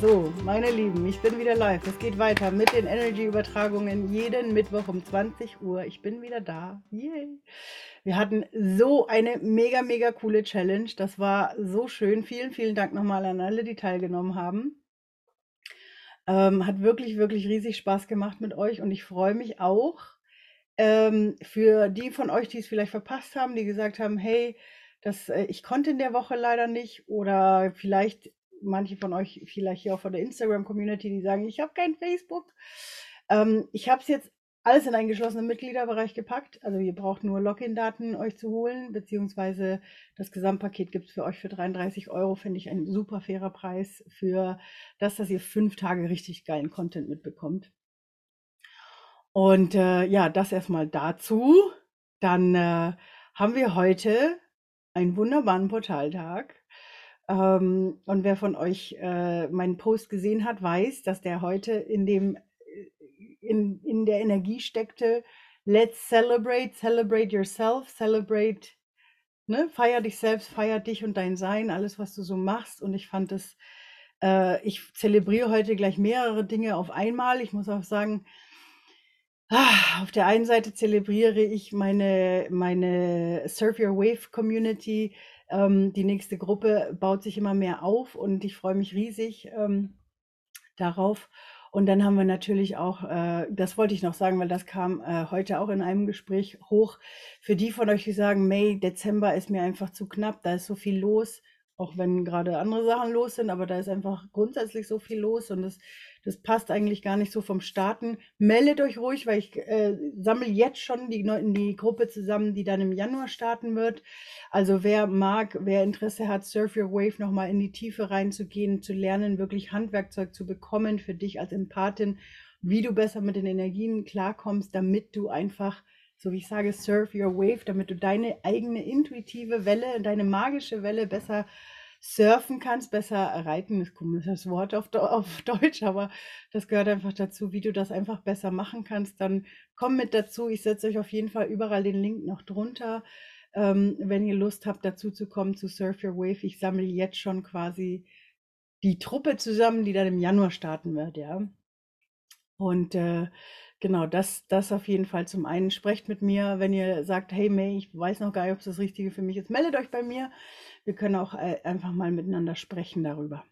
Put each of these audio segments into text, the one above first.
So, meine Lieben, ich bin wieder live. Es geht weiter mit den Energy-Übertragungen jeden Mittwoch um 20 Uhr. Ich bin wieder da. Yay. Wir hatten so eine mega, mega coole Challenge. Das war so schön. Vielen, vielen Dank nochmal an alle, die teilgenommen haben. Ähm, hat wirklich, wirklich riesig Spaß gemacht mit euch und ich freue mich auch ähm, für die von euch, die es vielleicht verpasst haben, die gesagt haben, hey, das, äh, ich konnte in der Woche leider nicht oder vielleicht manche von euch vielleicht hier auch von der Instagram-Community, die sagen, ich habe kein Facebook. Ähm, ich habe es jetzt alles in einen geschlossenen Mitgliederbereich gepackt. Also ihr braucht nur Login-Daten euch zu holen, beziehungsweise das Gesamtpaket gibt es für euch für 33 Euro, finde ich ein super fairer Preis für das, dass ihr fünf Tage richtig geilen Content mitbekommt. Und äh, ja, das erstmal dazu. Dann äh, haben wir heute einen wunderbaren Portaltag. Ähm, und wer von euch äh, meinen Post gesehen hat, weiß, dass der heute in dem äh, in, in der Energie steckte. Let's celebrate, celebrate yourself, celebrate, ne, feier dich selbst, feier dich und dein Sein, alles, was du so machst. Und ich fand es, äh, ich zelebriere heute gleich mehrere Dinge auf einmal. Ich muss auch sagen, ah, auf der einen Seite zelebriere ich meine, meine Surf Your Wave Community, ähm, die nächste Gruppe baut sich immer mehr auf und ich freue mich riesig ähm, darauf. Und dann haben wir natürlich auch, äh, das wollte ich noch sagen, weil das kam äh, heute auch in einem Gespräch hoch. Für die von euch, die sagen, May, Dezember ist mir einfach zu knapp, da ist so viel los, auch wenn gerade andere Sachen los sind, aber da ist einfach grundsätzlich so viel los und das das passt eigentlich gar nicht so vom Starten. Meldet euch ruhig, weil ich äh, sammle jetzt schon die, die Gruppe zusammen, die dann im Januar starten wird. Also wer mag, wer Interesse hat, Surf Your Wave nochmal in die Tiefe reinzugehen, zu lernen, wirklich Handwerkzeug zu bekommen für dich als Empathin, wie du besser mit den Energien klarkommst, damit du einfach so wie ich sage, surf your wave, damit du deine eigene intuitive Welle, deine magische Welle besser surfen kannst, besser reiten ist komisches Wort auf, auf Deutsch, aber das gehört einfach dazu, wie du das einfach besser machen kannst. Dann komm mit dazu. Ich setze euch auf jeden Fall überall den Link noch drunter. Ähm, wenn ihr Lust habt, dazu zu kommen zu Surf Your Wave, ich sammle jetzt schon quasi die Truppe zusammen, die dann im Januar starten wird, ja. Und äh, genau, das, das auf jeden Fall zum einen. Sprecht mit mir, wenn ihr sagt, hey May, ich weiß noch gar nicht, ob es das Richtige für mich ist. Meldet euch bei mir. Wir können auch äh, einfach mal miteinander sprechen darüber.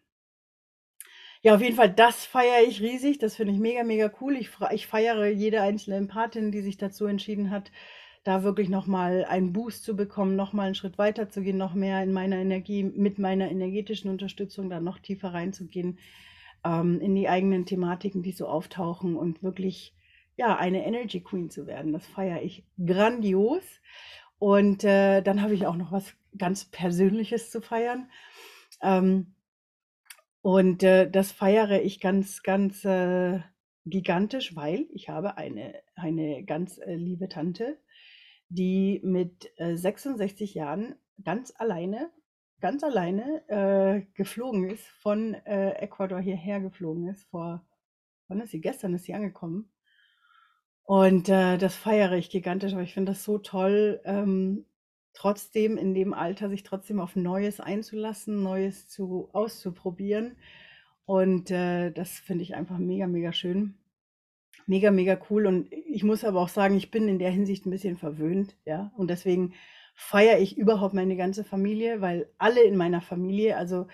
Ja, auf jeden Fall, das feiere ich riesig. Das finde ich mega, mega cool. Ich, ich feiere jede einzelne Empathin, die sich dazu entschieden hat, da wirklich nochmal einen Boost zu bekommen, nochmal einen Schritt weiter zu gehen, noch mehr in meiner Energie, mit meiner energetischen Unterstützung da noch tiefer reinzugehen, ähm, in die eigenen Thematiken, die so auftauchen und wirklich, ja, eine Energy Queen zu werden. Das feiere ich grandios. Und äh, dann habe ich auch noch was ganz Persönliches zu feiern. Ähm, und äh, das feiere ich ganz, ganz äh, gigantisch, weil ich habe eine, eine ganz äh, liebe Tante, die mit äh, 66 Jahren ganz alleine, ganz alleine äh, geflogen ist, von äh, Ecuador hierher geflogen ist. Vor, wann ist sie? Gestern ist sie angekommen. Und äh, das feiere ich gigantisch, aber ich finde das so toll, ähm, trotzdem in dem Alter sich trotzdem auf Neues einzulassen, Neues zu auszuprobieren. Und äh, das finde ich einfach mega, mega schön. Mega, mega cool. Und ich muss aber auch sagen, ich bin in der Hinsicht ein bisschen verwöhnt, ja. Und deswegen feiere ich überhaupt meine ganze Familie, weil alle in meiner Familie, also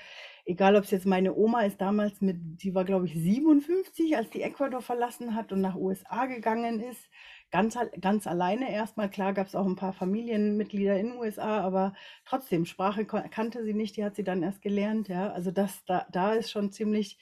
egal ob es jetzt meine Oma ist damals mit, die war glaube ich 57, als die Ecuador verlassen hat und nach USA gegangen ist. Ganz, ganz alleine erstmal. Klar gab es auch ein paar Familienmitglieder in den USA, aber trotzdem, Sprache kannte sie nicht, die hat sie dann erst gelernt. Ja? Also das, da, da ist schon ziemlich,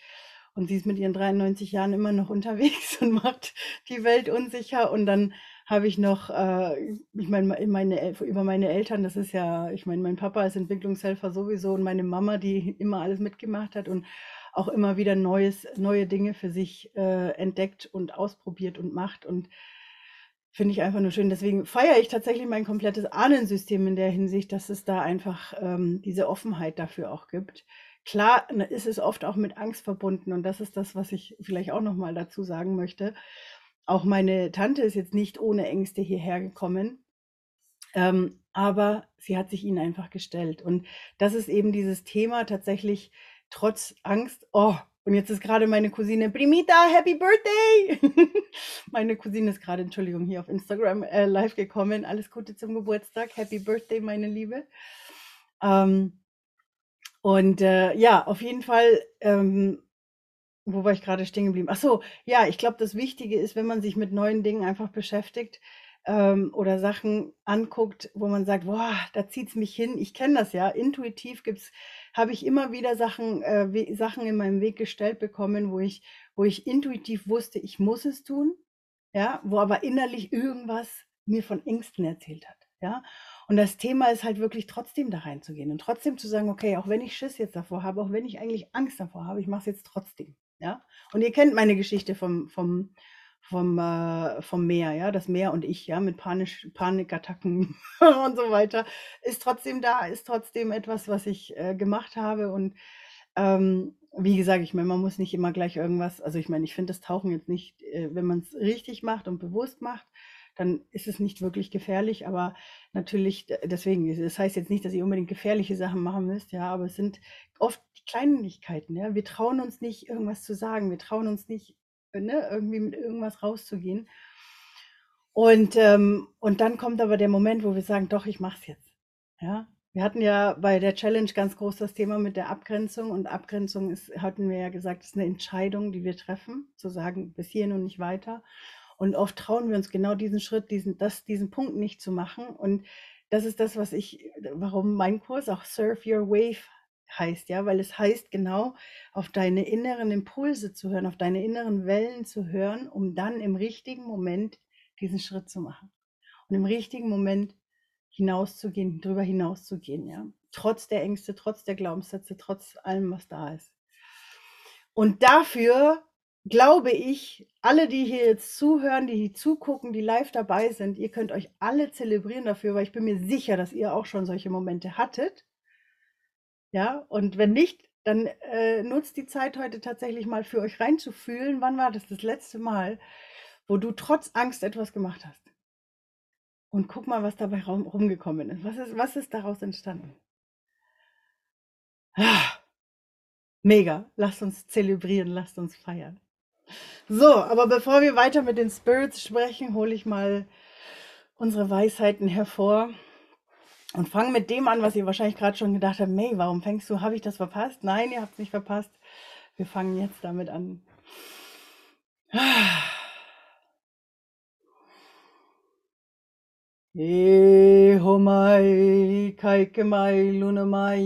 und sie ist mit ihren 93 Jahren immer noch unterwegs und macht die Welt unsicher. Und dann habe ich noch, äh, ich meine, meine, über meine Eltern, das ist ja, ich meine, mein Papa ist Entwicklungshelfer sowieso und meine Mama, die immer alles mitgemacht hat und auch immer wieder Neues, neue Dinge für sich äh, entdeckt und ausprobiert und macht und finde ich einfach nur schön. Deswegen feiere ich tatsächlich mein komplettes Ahnensystem in der Hinsicht, dass es da einfach ähm, diese Offenheit dafür auch gibt. Klar ne, ist es oft auch mit Angst verbunden und das ist das, was ich vielleicht auch noch mal dazu sagen möchte. Auch meine Tante ist jetzt nicht ohne Ängste hierher gekommen, ähm, aber sie hat sich ihnen einfach gestellt. Und das ist eben dieses Thema tatsächlich trotz Angst. Oh, und jetzt ist gerade meine Cousine Primita, Happy Birthday! meine Cousine ist gerade, Entschuldigung, hier auf Instagram äh, live gekommen. Alles Gute zum Geburtstag. Happy Birthday, meine Liebe. Ähm, und äh, ja, auf jeden Fall, ähm, wo war ich gerade stehen geblieben? Ach so, ja, ich glaube, das Wichtige ist, wenn man sich mit neuen Dingen einfach beschäftigt ähm, oder Sachen anguckt, wo man sagt, boah, da zieht's mich hin. Ich kenne das ja. Intuitiv gibt's habe ich immer wieder Sachen, äh, We Sachen in meinem Weg gestellt bekommen, wo ich, wo ich intuitiv wusste, ich muss es tun, ja, wo aber innerlich irgendwas mir von Ängsten erzählt hat, ja. Und das Thema ist halt wirklich trotzdem da reinzugehen und trotzdem zu sagen, okay, auch wenn ich Schiss jetzt davor habe, auch wenn ich eigentlich Angst davor habe, ich mache es jetzt trotzdem, ja. Und ihr kennt meine Geschichte vom, vom, vom, äh, vom Meer, ja, das Meer und ich, ja, mit Panisch, Panikattacken und so weiter, ist trotzdem da, ist trotzdem etwas, was ich äh, gemacht habe. Und ähm, wie gesagt, ich meine, man muss nicht immer gleich irgendwas, also ich meine, ich finde das Tauchen jetzt nicht, äh, wenn man es richtig macht und bewusst macht, dann ist es nicht wirklich gefährlich, aber natürlich, deswegen, das heißt jetzt nicht, dass ihr unbedingt gefährliche Sachen machen müsst, ja, aber es sind oft die Kleinigkeiten, ja. Wir trauen uns nicht, irgendwas zu sagen, wir trauen uns nicht, ne, irgendwie mit irgendwas rauszugehen. Und, ähm, und dann kommt aber der Moment, wo wir sagen, doch, ich mach's jetzt. Ja, wir hatten ja bei der Challenge ganz groß das Thema mit der Abgrenzung und Abgrenzung ist, hatten wir ja gesagt, ist eine Entscheidung, die wir treffen, zu sagen, bis hierhin und nicht weiter. Und oft trauen wir uns genau diesen Schritt, diesen, das, diesen Punkt nicht zu machen. Und das ist das, was ich, warum mein Kurs auch Surf Your Wave heißt, ja, weil es heißt genau, auf deine inneren Impulse zu hören, auf deine inneren Wellen zu hören, um dann im richtigen Moment diesen Schritt zu machen. Und im richtigen Moment hinauszugehen, drüber hinauszugehen, ja. Trotz der Ängste, trotz der Glaubenssätze, trotz allem, was da ist. Und dafür glaube ich, alle, die hier jetzt zuhören, die hier zugucken, die live dabei sind, ihr könnt euch alle zelebrieren dafür, weil ich bin mir sicher, dass ihr auch schon solche Momente hattet ja, und wenn nicht, dann äh, nutzt die Zeit heute tatsächlich mal für euch reinzufühlen. Wann war das das letzte Mal, wo du trotz Angst etwas gemacht hast? Und guck mal, was dabei rum, rumgekommen ist. Was, ist. was ist daraus entstanden? Ah, mega. Lasst uns zelebrieren, lasst uns feiern. So, aber bevor wir weiter mit den Spirits sprechen, hole ich mal unsere Weisheiten hervor. Und fang mit dem an, was ihr wahrscheinlich gerade schon gedacht habt, May, warum fängst du, habe ich das verpasst? Nein, ihr habt es nicht verpasst. Wir fangen jetzt damit an. E homai kaike mai luna mai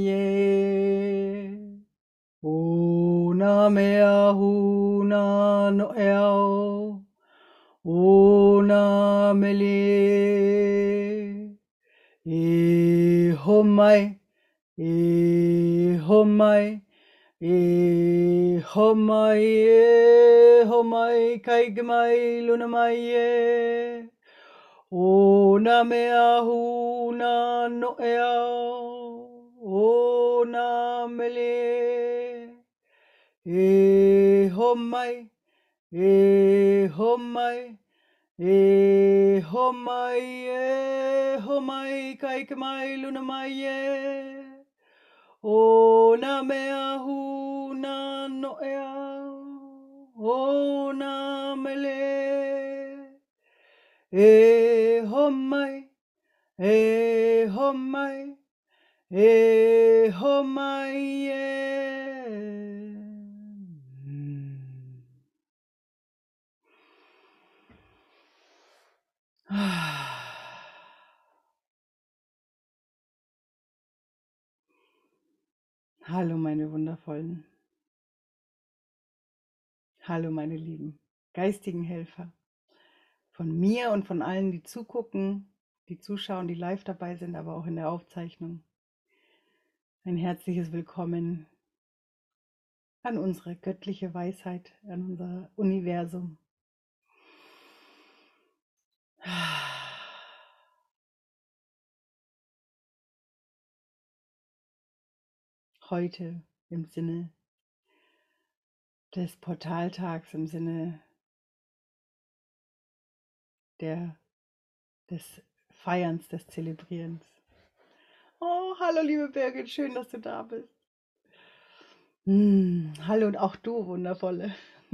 Una mea huna no eo Una mele E homai, e homai, e homai, e homai, kai mai, luna mai e. O na mea huna no e ao, o na mele. E homai, e homai, E homai e homai kai ke mai luna mai e eh. O na mea hu na no e O na mele E homai E homai E homai e eh. Hallo meine wundervollen. Hallo meine lieben geistigen Helfer. Von mir und von allen, die zugucken, die zuschauen, die live dabei sind, aber auch in der Aufzeichnung. Ein herzliches Willkommen an unsere göttliche Weisheit, an unser Universum. Heute im Sinne des Portaltags, im Sinne der, des Feierns, des Zelebrierens. Oh, hallo liebe Birgit, schön, dass du da bist. Hm, hallo und auch du, Wundervolle.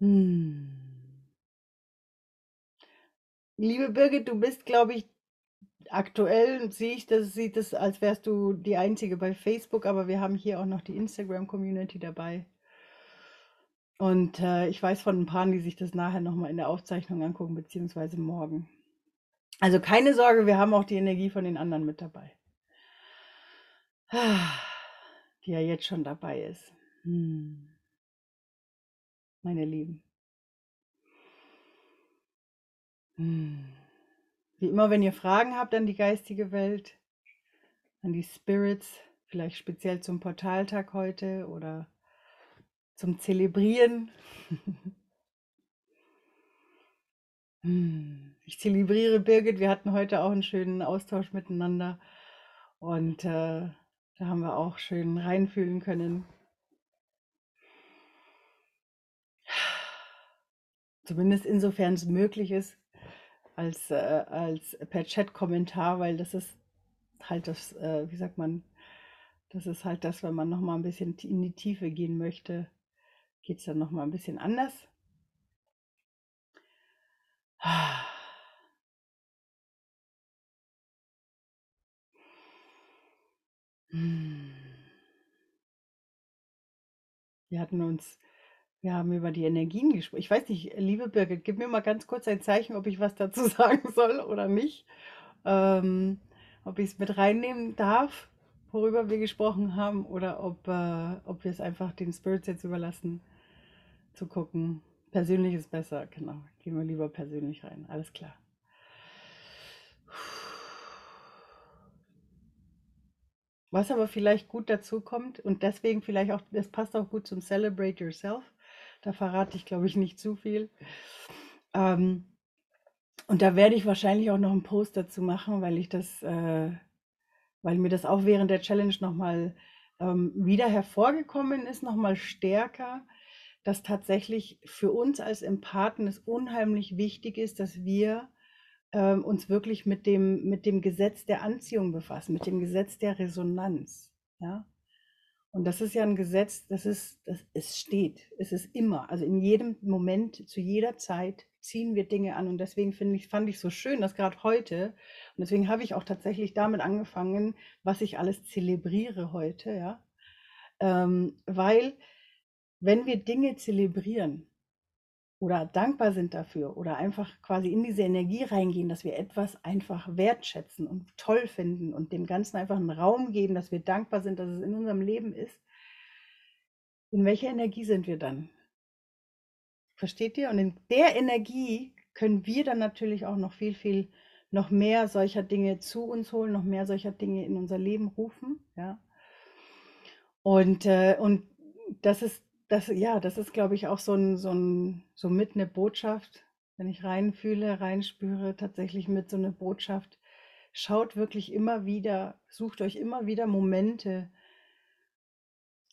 hm. Liebe Birgit, du bist, glaube ich, aktuell sehe ich das, sieht es, als wärst du die Einzige bei Facebook, aber wir haben hier auch noch die Instagram-Community dabei. Und äh, ich weiß von ein paar, die sich das nachher nochmal in der Aufzeichnung angucken, beziehungsweise morgen. Also keine Sorge, wir haben auch die Energie von den anderen mit dabei. Die ja jetzt schon dabei ist. Hm. Meine Lieben. Hm. Wie immer, wenn ihr Fragen habt an die geistige Welt, an die Spirits, vielleicht speziell zum Portaltag heute oder zum Zelebrieren. Hm. Ich zelebriere Birgit. Wir hatten heute auch einen schönen Austausch miteinander und äh, da haben wir auch schön reinfühlen können. Zumindest insofern es möglich ist, als, äh, als per Chat-Kommentar, weil das ist halt das, äh, wie sagt man, das ist halt das, wenn man nochmal ein bisschen in die Tiefe gehen möchte, geht es dann nochmal ein bisschen anders. Wir hatten uns wir haben über die Energien gesprochen. Ich weiß nicht, liebe Birgit, gib mir mal ganz kurz ein Zeichen, ob ich was dazu sagen soll oder nicht. Ähm, ob ich es mit reinnehmen darf, worüber wir gesprochen haben, oder ob, äh, ob wir es einfach den Spirits jetzt überlassen, zu gucken. Persönlich ist besser, genau. Gehen wir lieber persönlich rein. Alles klar. Was aber vielleicht gut dazu kommt und deswegen vielleicht auch, das passt auch gut zum Celebrate Yourself, da verrate ich, glaube ich, nicht zu viel. Ähm, und da werde ich wahrscheinlich auch noch einen Post dazu machen, weil ich das, äh, weil mir das auch während der Challenge nochmal ähm, wieder hervorgekommen ist, nochmal stärker, dass tatsächlich für uns als Empathen es unheimlich wichtig ist, dass wir ähm, uns wirklich mit dem, mit dem Gesetz der Anziehung befassen, mit dem Gesetz der Resonanz. Ja? Und das ist ja ein Gesetz, das ist, das, es steht, es ist immer, also in jedem Moment, zu jeder Zeit ziehen wir Dinge an. Und deswegen finde ich, fand ich so schön, dass gerade heute, und deswegen habe ich auch tatsächlich damit angefangen, was ich alles zelebriere heute, ja. Ähm, weil, wenn wir Dinge zelebrieren, oder dankbar sind dafür oder einfach quasi in diese Energie reingehen, dass wir etwas einfach wertschätzen und toll finden und dem Ganzen einfach einen Raum geben, dass wir dankbar sind, dass es in unserem Leben ist, in welcher Energie sind wir dann? Versteht ihr? Und in der Energie können wir dann natürlich auch noch viel, viel, noch mehr solcher Dinge zu uns holen, noch mehr solcher Dinge in unser Leben rufen. Ja. Und, äh, und das ist das ja, das ist, glaube ich, auch so 'n so 'n so mit 'ne Botschaft, wenn ich reinfühle, reinspüre, tatsächlich mit so 'ne Botschaft. Schaut wirklich immer wieder sucht euch immer wieder Momente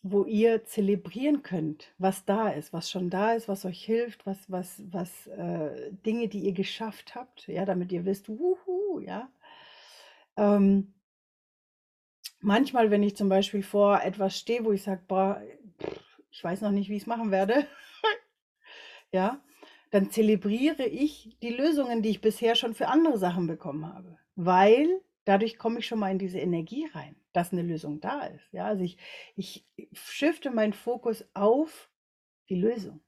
wo ihr zelebrieren könnt, was da ist, was schon da ist, was euch hilft, was was was, äh Dinge, die ihr geschafft habt, ja, damit ihr wisst: „Wuhu“, ja? Ähm manchmal, wenn ich zum Beispiel vor etwas stehe, wo ich sage: „Boah, ich weiß noch nicht, wie ich es machen werde, ja, dann zelebriere ich die Lösungen, die ich bisher schon für andere Sachen bekommen habe, weil dadurch komme ich schon mal in diese Energie rein, dass eine Lösung da ist. Ja, also ich, ich shifte meinen Fokus auf die Lösung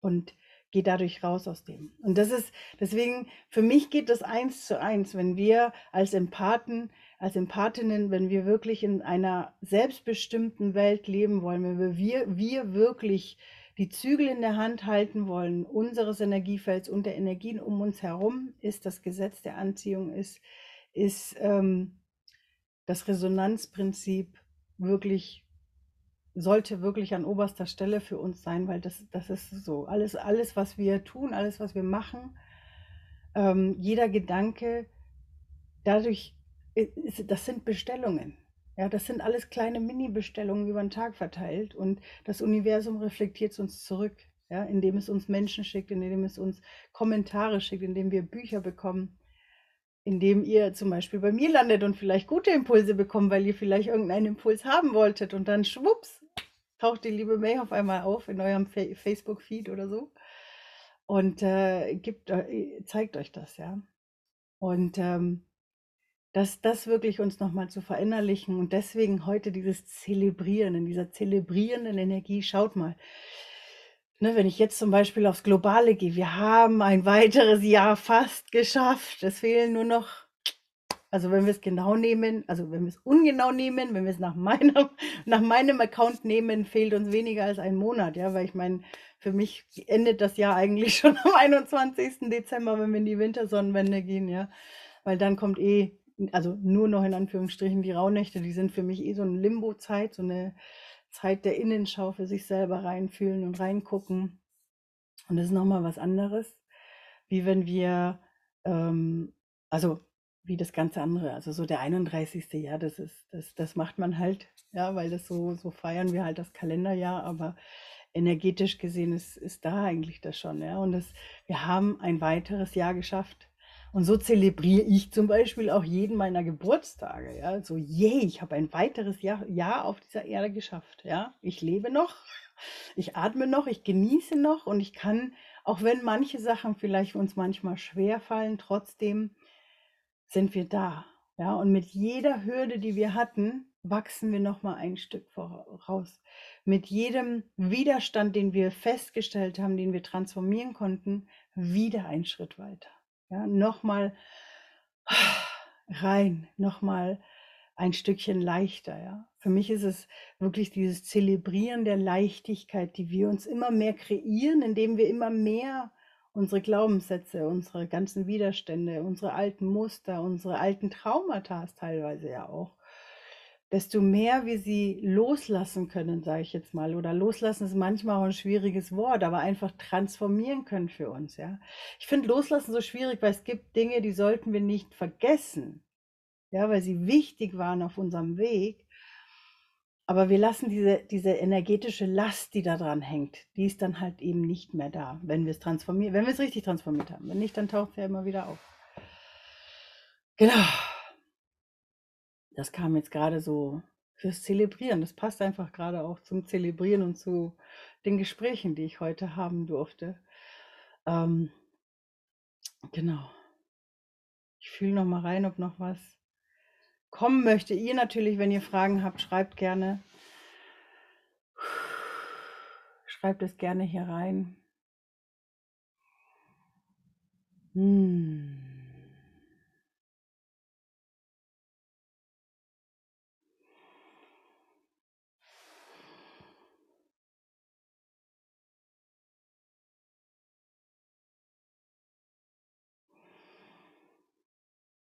und gehe dadurch raus aus dem. Und das ist deswegen, für mich geht das eins zu eins, wenn wir als Empathen als Empathinnen, wenn wir wirklich in einer selbstbestimmten Welt leben wollen, wenn wir, wir wirklich die Zügel in der Hand halten wollen, unseres Energiefelds und der Energien um uns herum, ist das Gesetz der Anziehung, ist, ist ähm, das Resonanzprinzip wirklich, sollte wirklich an oberster Stelle für uns sein, weil das, das ist so. Alles, alles, was wir tun, alles, was wir machen, ähm, jeder Gedanke, dadurch das sind Bestellungen. Ja, das sind alles kleine Mini-Bestellungen über den Tag verteilt und das Universum reflektiert es uns zurück, ja, indem es uns Menschen schickt, indem es uns Kommentare schickt, indem wir Bücher bekommen. indem ihr zum Beispiel bei mir landet und vielleicht gute Impulse bekommt, weil ihr vielleicht irgendeinen Impuls haben wolltet und dann schwupps, taucht die liebe May auf einmal auf in eurem Fa Facebook-Feed oder so und äh, gibt, äh, zeigt euch das, ja. Und ähm, das, das wirklich uns nochmal zu verinnerlichen und deswegen heute dieses Zelebrieren, in dieser zelebrierenden Energie, schaut mal, ne, wenn ich jetzt zum Beispiel aufs Globale gehe, wir haben ein weiteres Jahr fast geschafft, es fehlen nur noch, also wenn wir es genau nehmen, also wenn wir es ungenau nehmen, wenn wir es nach meinem, nach meinem Account nehmen, fehlt uns weniger als ein Monat, ja, weil ich meine, für mich endet das Jahr eigentlich schon am 21. Dezember, wenn wir in die Wintersonnenwende gehen, ja. Weil dann kommt eh, also nur noch in Anführungsstrichen die Rauhnächte, die sind für mich eh so eine Limbo-Zeit, so eine Zeit der Innenschau für sich selber reinfühlen und reingucken. Und das ist nochmal was anderes, wie wenn wir, ähm, also wie das ganze andere, also so der 31. Ja, das ist, das, das macht man halt, ja, weil das so, so feiern wir halt das Kalenderjahr, aber energetisch gesehen ist, ist da eigentlich das schon. Ja? Und das, wir haben ein weiteres Jahr geschafft. Und so zelebriere ich zum Beispiel auch jeden meiner Geburtstage. Ja? So, yay, ich habe ein weiteres Jahr, Jahr auf dieser Erde geschafft. Ja? Ich lebe noch, ich atme noch, ich genieße noch und ich kann, auch wenn manche Sachen vielleicht uns manchmal schwer fallen, trotzdem sind wir da. Ja? Und mit jeder Hürde, die wir hatten, wachsen wir noch mal ein Stück voraus. Mit jedem Widerstand, den wir festgestellt haben, den wir transformieren konnten, wieder ein Schritt weiter. Ja, noch mal rein, noch mal ein Stückchen leichter. Ja. Für mich ist es wirklich dieses Zelebrieren der Leichtigkeit, die wir uns immer mehr kreieren, indem wir immer mehr unsere Glaubenssätze, unsere ganzen Widerstände, unsere alten Muster, unsere alten Traumata teilweise ja auch desto mehr wir sie loslassen können, sage ich jetzt mal, oder loslassen ist manchmal auch ein schwieriges Wort, aber einfach transformieren können für uns, ja. Ich finde loslassen so schwierig, weil es gibt Dinge, die sollten wir nicht vergessen, ja, weil sie wichtig waren auf unserem Weg. Aber wir lassen diese, diese energetische Last, die da dran hängt, die ist dann halt eben nicht mehr da, wenn wir es transformieren, wenn wir es richtig transformiert haben. Wenn nicht, dann taucht ja immer wieder auf. Genau. Das kam jetzt gerade so fürs Zelebrieren. Das passt einfach gerade auch zum Zelebrieren und zu den Gesprächen, die ich heute haben durfte. Ähm, genau. Ich fühle noch mal rein, ob noch was kommen möchte. Ihr natürlich, wenn ihr Fragen habt, schreibt gerne. Schreibt es gerne hier rein. Hm.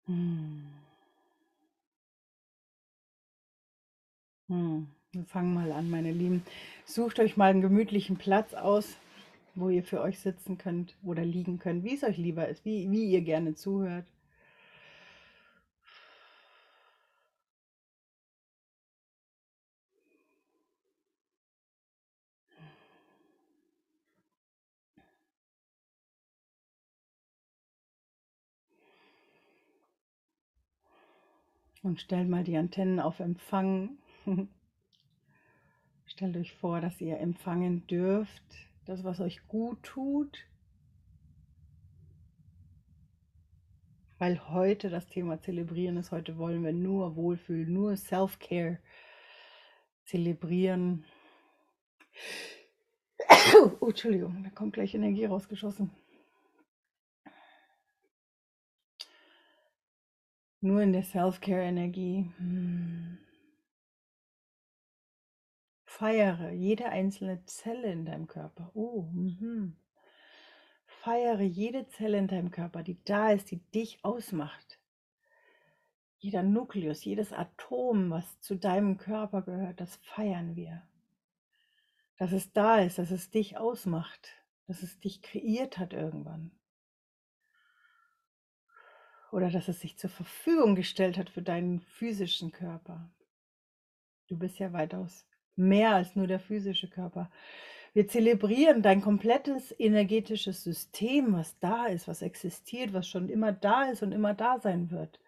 Hm. Hm. Wir fangen mal an, meine Lieben. Sucht euch mal einen gemütlichen Platz aus, wo ihr für euch sitzen könnt oder liegen könnt, wie es euch lieber ist, wie, wie ihr gerne zuhört. Und stellt mal die Antennen auf Empfang. Stellt euch vor, dass ihr empfangen dürft, das, was euch gut tut. Weil heute das Thema Zelebrieren ist. Heute wollen wir nur Wohlfühlen, nur Self-Care zelebrieren. Oh, Entschuldigung, da kommt gleich Energie rausgeschossen. Nur in der Self-Care-Energie. Hm. Feiere jede einzelne Zelle in deinem Körper. Oh, mhm. Feiere jede Zelle in deinem Körper, die da ist, die dich ausmacht. Jeder Nukleus, jedes Atom, was zu deinem Körper gehört, das feiern wir. Dass es da ist, dass es dich ausmacht, dass es dich kreiert hat irgendwann oder dass es sich zur Verfügung gestellt hat für deinen physischen Körper. Du bist ja weitaus mehr als nur der physische Körper. Wir zelebrieren dein komplettes energetisches System, was da ist, was existiert, was schon immer da ist und immer da sein wird.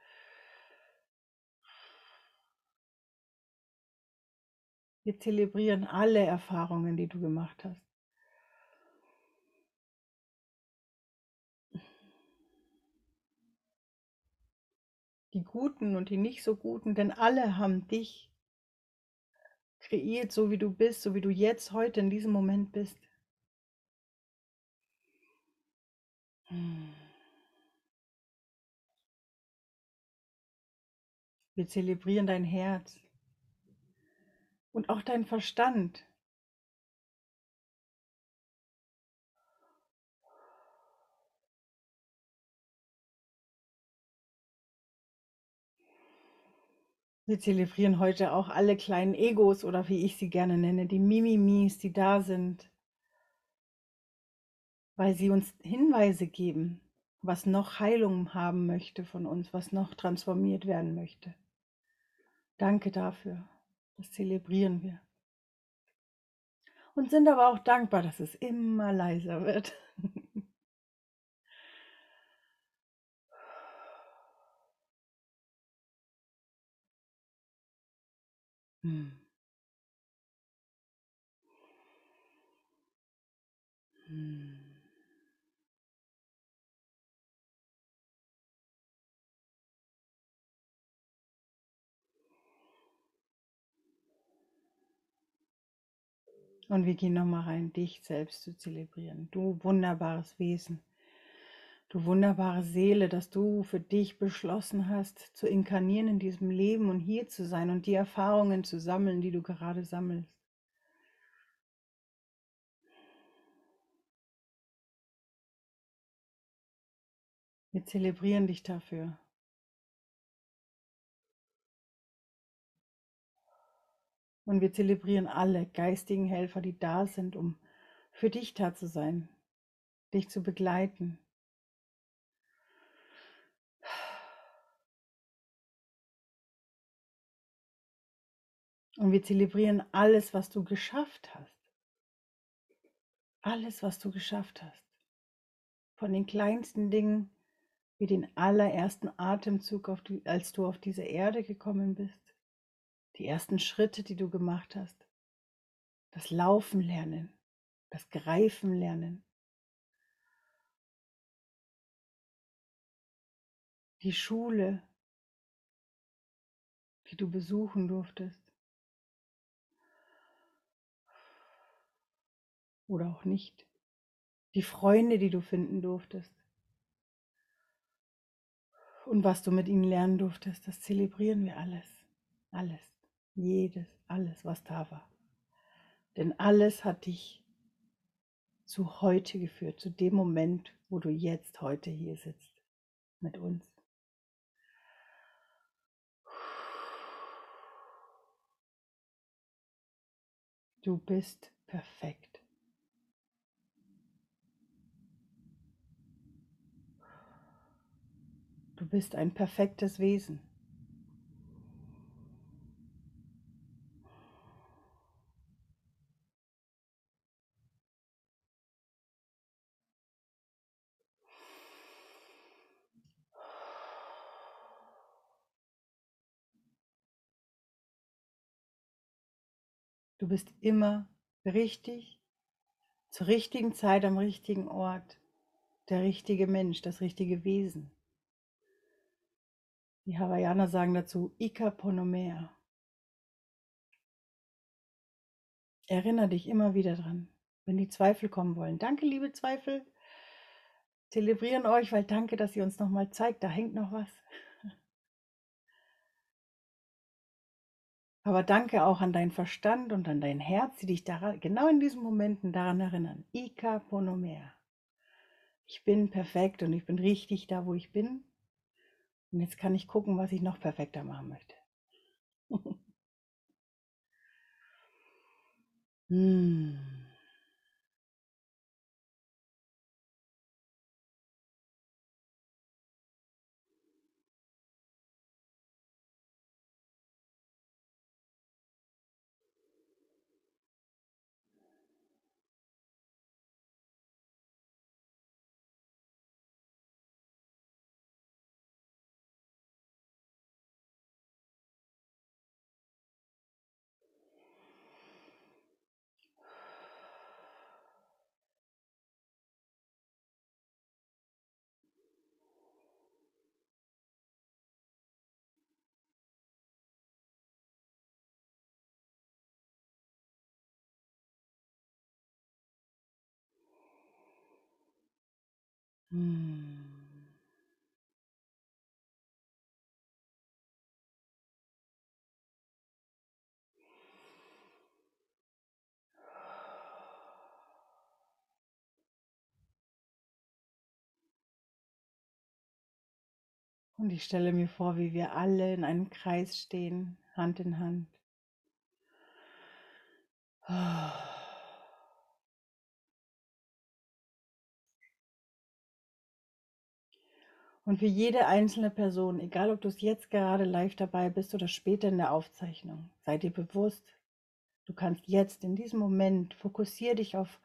Wir zelebrieren alle Erfahrungen, die du gemacht hast. Die guten und die nicht so guten, denn alle haben dich kreiert, so wie du bist, so wie du jetzt heute in diesem Moment bist. Wir zelebrieren dein Herz und auch dein Verstand. Wir zelebrieren heute auch alle kleinen Egos oder wie ich sie gerne nenne, die Mimimis, die da sind, weil sie uns Hinweise geben, was noch Heilung haben möchte von uns, was noch transformiert werden möchte. Danke dafür. Das zelebrieren wir. Und sind aber auch dankbar, dass es immer leiser wird. hm. Hm. Und wir gehen nochmal rein, dich selbst zu zelebrieren. Du wunderbares Wesen. Du wunderbare Seele, dass du für dich beschlossen hast, zu inkarnieren in diesem Leben und hier zu sein und die Erfahrungen zu sammeln, die du gerade sammelst. Wir zelebrieren dich dafür. Und wir zelebrieren alle geistigen Helfer, die da sind, um für dich da zu sein, dich zu begleiten. Und wir zelebrieren alles, was du geschafft hast. Alles, was du geschafft hast. Von den kleinsten Dingen wie den allerersten Atemzug, die, als du auf diese Erde gekommen bist, die ersten Schritte, die du gemacht hast, das Laufen lernen, das Greifen lernen, die Schule, die du besuchen durftest. Oder auch nicht. Die Freunde, die du finden durftest. Und was du mit ihnen lernen durftest, das zelebrieren wir alles. Alles jedes, alles, was da war. Denn alles hat dich zu heute geführt, zu dem Moment, wo du jetzt heute hier sitzt mit uns. Du bist perfekt. Du bist ein perfektes Wesen. Du bist immer richtig, zur richtigen Zeit am richtigen Ort, der richtige Mensch, das richtige Wesen. Die Hawaiianer sagen dazu Ika Ponomea. Erinnere dich immer wieder dran, wenn die Zweifel kommen wollen. Danke, liebe Zweifel. Zelebrieren euch, weil danke, dass ihr uns nochmal zeigt, da hängt noch was. Aber danke auch an deinen Verstand und an dein Herz, die dich daran, genau in diesen Momenten daran erinnern. Ika Ponomer. Ich bin perfekt und ich bin richtig da, wo ich bin. Und jetzt kann ich gucken, was ich noch perfekter machen möchte. hm. Hm. Und ich stelle mir vor, wie wir alle in einem Kreis stehen, Hand in Hand. Und für jede einzelne Person, egal ob du es jetzt gerade live dabei bist oder später in der Aufzeichnung, sei dir bewusst, du kannst jetzt in diesem Moment, fokussier dich auf,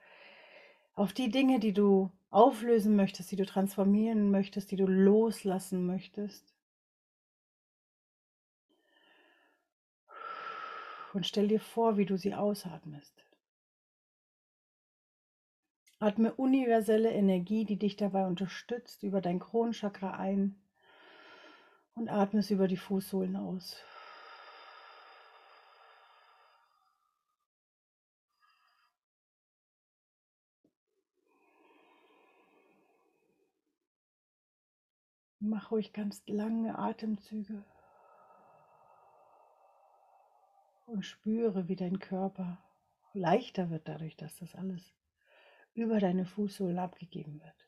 auf die Dinge, die du auflösen möchtest, die du transformieren möchtest, die du loslassen möchtest. Und stell dir vor, wie du sie ausatmest. Atme universelle Energie, die dich dabei unterstützt, über dein Kronenchakra ein und atme es über die Fußsohlen aus. Mach ruhig ganz lange Atemzüge und spüre, wie dein Körper leichter wird dadurch, dass das alles über deine Fußsohlen abgegeben wird.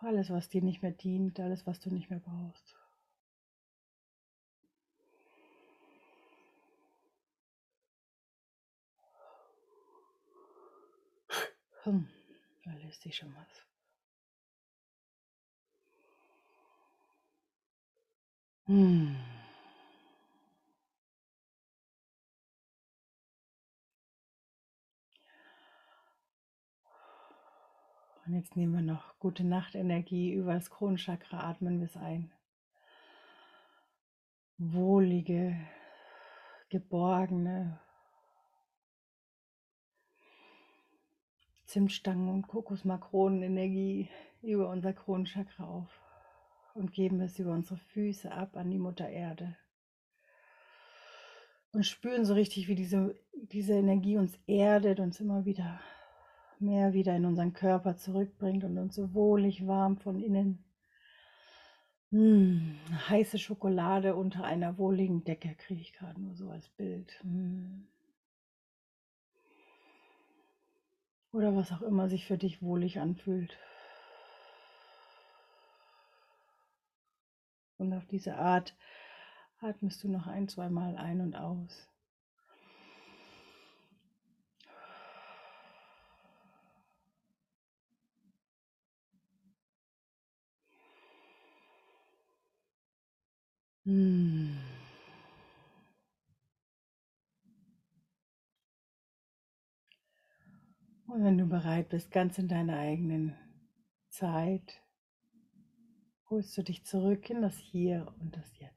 Alles, was dir nicht mehr dient, alles, was du nicht mehr brauchst. Hm, da löst sich schon was. Hm. Und jetzt nehmen wir noch gute Nachtenergie über das Kronenchakra, atmen wir es ein. Wohlige, geborgene Zimtstangen und Kokosmakronenenergie über unser Kronenchakra auf und geben es über unsere Füße ab an die Mutter Erde. Und spüren so richtig, wie diese, diese Energie uns erdet, uns immer wieder mehr wieder in unseren Körper zurückbringt und uns so wohlig warm von innen. Mmh, heiße Schokolade unter einer wohligen Decke kriege ich gerade nur so als Bild. Mmh. Oder was auch immer sich für dich wohlig anfühlt. Und auf diese Art atmest du noch ein, zweimal ein und aus. Hm. Und wenn du bereit bist, ganz in deiner eigenen Zeit, holst du dich zurück in das Hier und das Jetzt.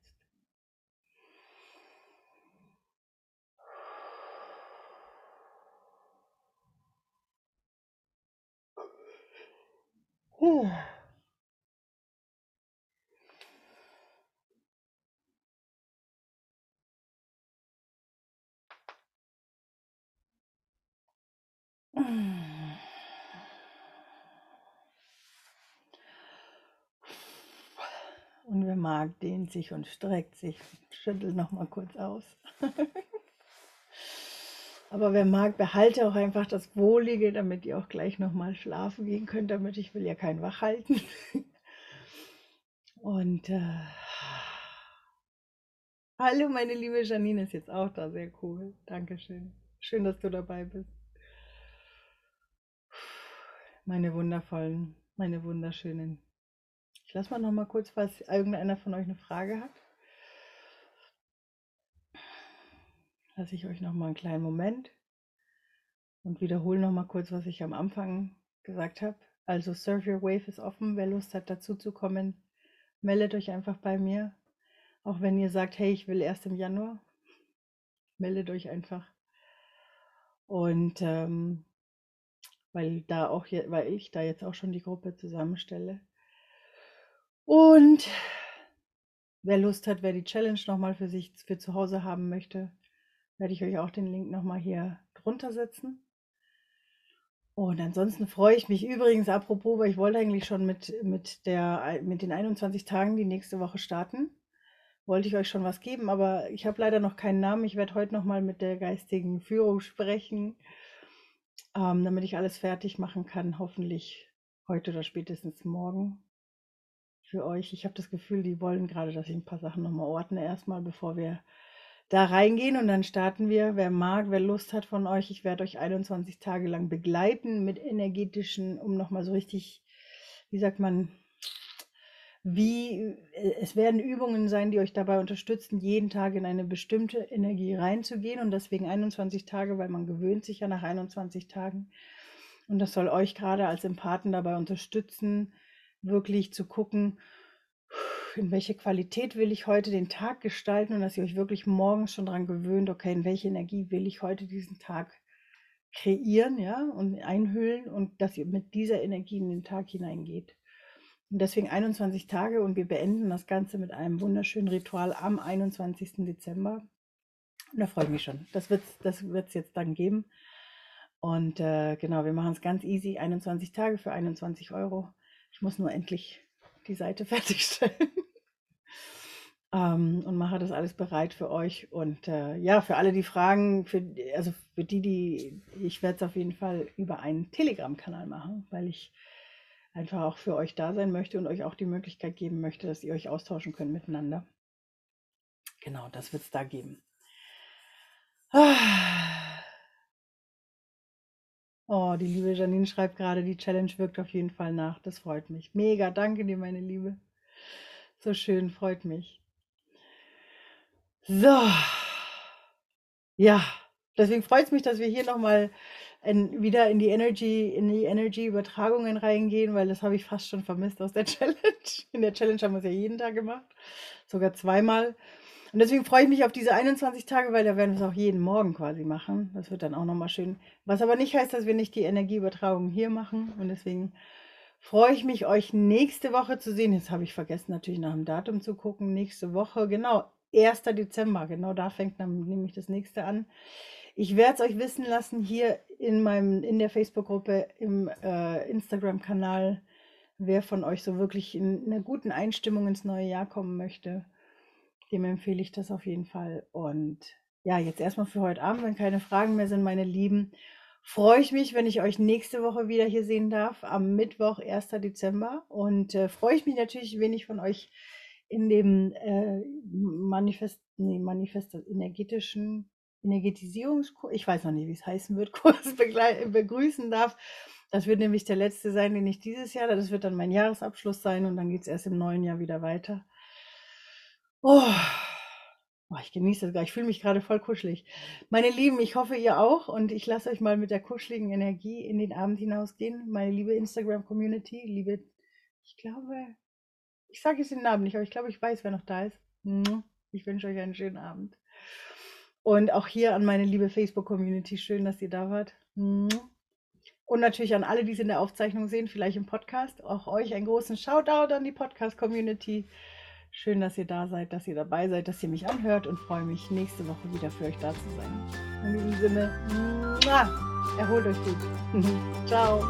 Und wer mag, dehnt sich und streckt sich, schüttelt noch mal kurz aus. Aber wer mag, behalte auch einfach das Wohlige, damit ihr auch gleich noch mal schlafen gehen könnt, damit ich will ja keinen wach halten. Und äh, hallo, meine liebe Janine ist jetzt auch da, sehr cool. Dankeschön. Schön, dass du dabei bist. Meine wundervollen, meine wunderschönen. Ich lasse mal noch mal kurz, falls irgendeiner von euch eine Frage hat. Lasse ich euch noch mal einen kleinen Moment und wiederhole noch mal kurz, was ich am Anfang gesagt habe. Also Surf Your Wave ist offen. Wer Lust hat, dazu zu kommen, meldet euch einfach bei mir. Auch wenn ihr sagt, hey, ich will erst im Januar, meldet euch einfach. Und ähm, weil da auch weil ich da jetzt auch schon die Gruppe zusammenstelle. Und wer Lust hat, wer die Challenge nochmal für sich für zu Hause haben möchte, werde ich euch auch den Link nochmal hier drunter setzen. Und ansonsten freue ich mich übrigens, apropos, weil ich wollte eigentlich schon mit, mit, der, mit den 21 Tagen die nächste Woche starten. Wollte ich euch schon was geben, aber ich habe leider noch keinen Namen. Ich werde heute nochmal mit der geistigen Führung sprechen, ähm, damit ich alles fertig machen kann. Hoffentlich heute oder spätestens morgen für euch. Ich habe das Gefühl, die wollen gerade, dass ich ein paar Sachen nochmal ordne erstmal, bevor wir da reingehen und dann starten wir. Wer mag, wer Lust hat von euch, ich werde euch 21 Tage lang begleiten mit energetischen, um nochmal so richtig, wie sagt man, wie, es werden Übungen sein, die euch dabei unterstützen, jeden Tag in eine bestimmte Energie reinzugehen und deswegen 21 Tage, weil man gewöhnt sich ja nach 21 Tagen. Und das soll euch gerade als Empathen dabei unterstützen, wirklich zu gucken, in welche Qualität will ich heute den Tag gestalten und dass ihr euch wirklich morgens schon daran gewöhnt, okay, in welche Energie will ich heute diesen Tag kreieren, ja, und einhüllen und dass ihr mit dieser Energie in den Tag hineingeht. Und deswegen 21 Tage und wir beenden das Ganze mit einem wunderschönen Ritual am 21. Dezember. Und da freue ich mich schon. Das wird es das wird's jetzt dann geben. Und äh, genau, wir machen es ganz easy. 21 Tage für 21 Euro. Ich muss nur endlich die Seite fertigstellen. ähm, und mache das alles bereit für euch. Und äh, ja, für alle, die fragen, für, also für die, die, ich werde es auf jeden Fall über einen Telegram-Kanal machen, weil ich einfach auch für euch da sein möchte und euch auch die Möglichkeit geben möchte, dass ihr euch austauschen könnt miteinander. Genau, das wird es da geben. Oh, die liebe Janine schreibt gerade, die Challenge wirkt auf jeden Fall nach. Das freut mich. Mega, danke dir, meine Liebe. So schön, freut mich. So. Ja, deswegen freut es mich, dass wir hier nochmal in, wieder in die Energy, in die Energy-Übertragungen reingehen, weil das habe ich fast schon vermisst aus der Challenge. In der Challenge haben wir es ja jeden Tag gemacht, sogar zweimal. Und deswegen freue ich mich auf diese 21 Tage, weil da werden wir es auch jeden Morgen quasi machen. Das wird dann auch nochmal schön. Was aber nicht heißt, dass wir nicht die Energieübertragung hier machen. Und deswegen freue ich mich, euch nächste Woche zu sehen. Jetzt habe ich vergessen, natürlich nach dem Datum zu gucken. Nächste Woche, genau, 1. Dezember. Genau da fängt dann nämlich das nächste an. Ich werde es euch wissen lassen hier in meinem, in der Facebook-Gruppe, im äh, Instagram-Kanal, wer von euch so wirklich in einer guten Einstimmung ins neue Jahr kommen möchte. Dem empfehle ich das auf jeden Fall. Und ja, jetzt erstmal für heute Abend, wenn keine Fragen mehr sind, meine Lieben, freue ich mich, wenn ich euch nächste Woche wieder hier sehen darf, am Mittwoch, 1. Dezember. Und äh, freue ich mich natürlich, wenn ich von euch in dem äh, Manifest, nee, Manifest energetischen Energetisierungskurs, ich weiß noch nicht, wie es heißen wird, Kurs begrüßen darf. Das wird nämlich der letzte sein, den ich dieses Jahr, das wird dann mein Jahresabschluss sein und dann geht es erst im neuen Jahr wieder weiter. Oh, oh, ich genieße das gar. Ich fühle mich gerade voll kuschelig. Meine Lieben, ich hoffe, ihr auch. Und ich lasse euch mal mit der kuscheligen Energie in den Abend hinausgehen. Meine liebe Instagram-Community, liebe, ich glaube, ich sage jetzt den Namen nicht, aber ich glaube, ich weiß, wer noch da ist. Ich wünsche euch einen schönen Abend. Und auch hier an meine liebe Facebook-Community, schön, dass ihr da wart. Und natürlich an alle, die es in der Aufzeichnung sehen, vielleicht im Podcast. Auch euch einen großen Shoutout an die Podcast-Community. Schön, dass ihr da seid, dass ihr dabei seid, dass ihr mich anhört und freue mich, nächste Woche wieder für euch da zu sein. In diesem Sinne, erholt euch gut. Ciao.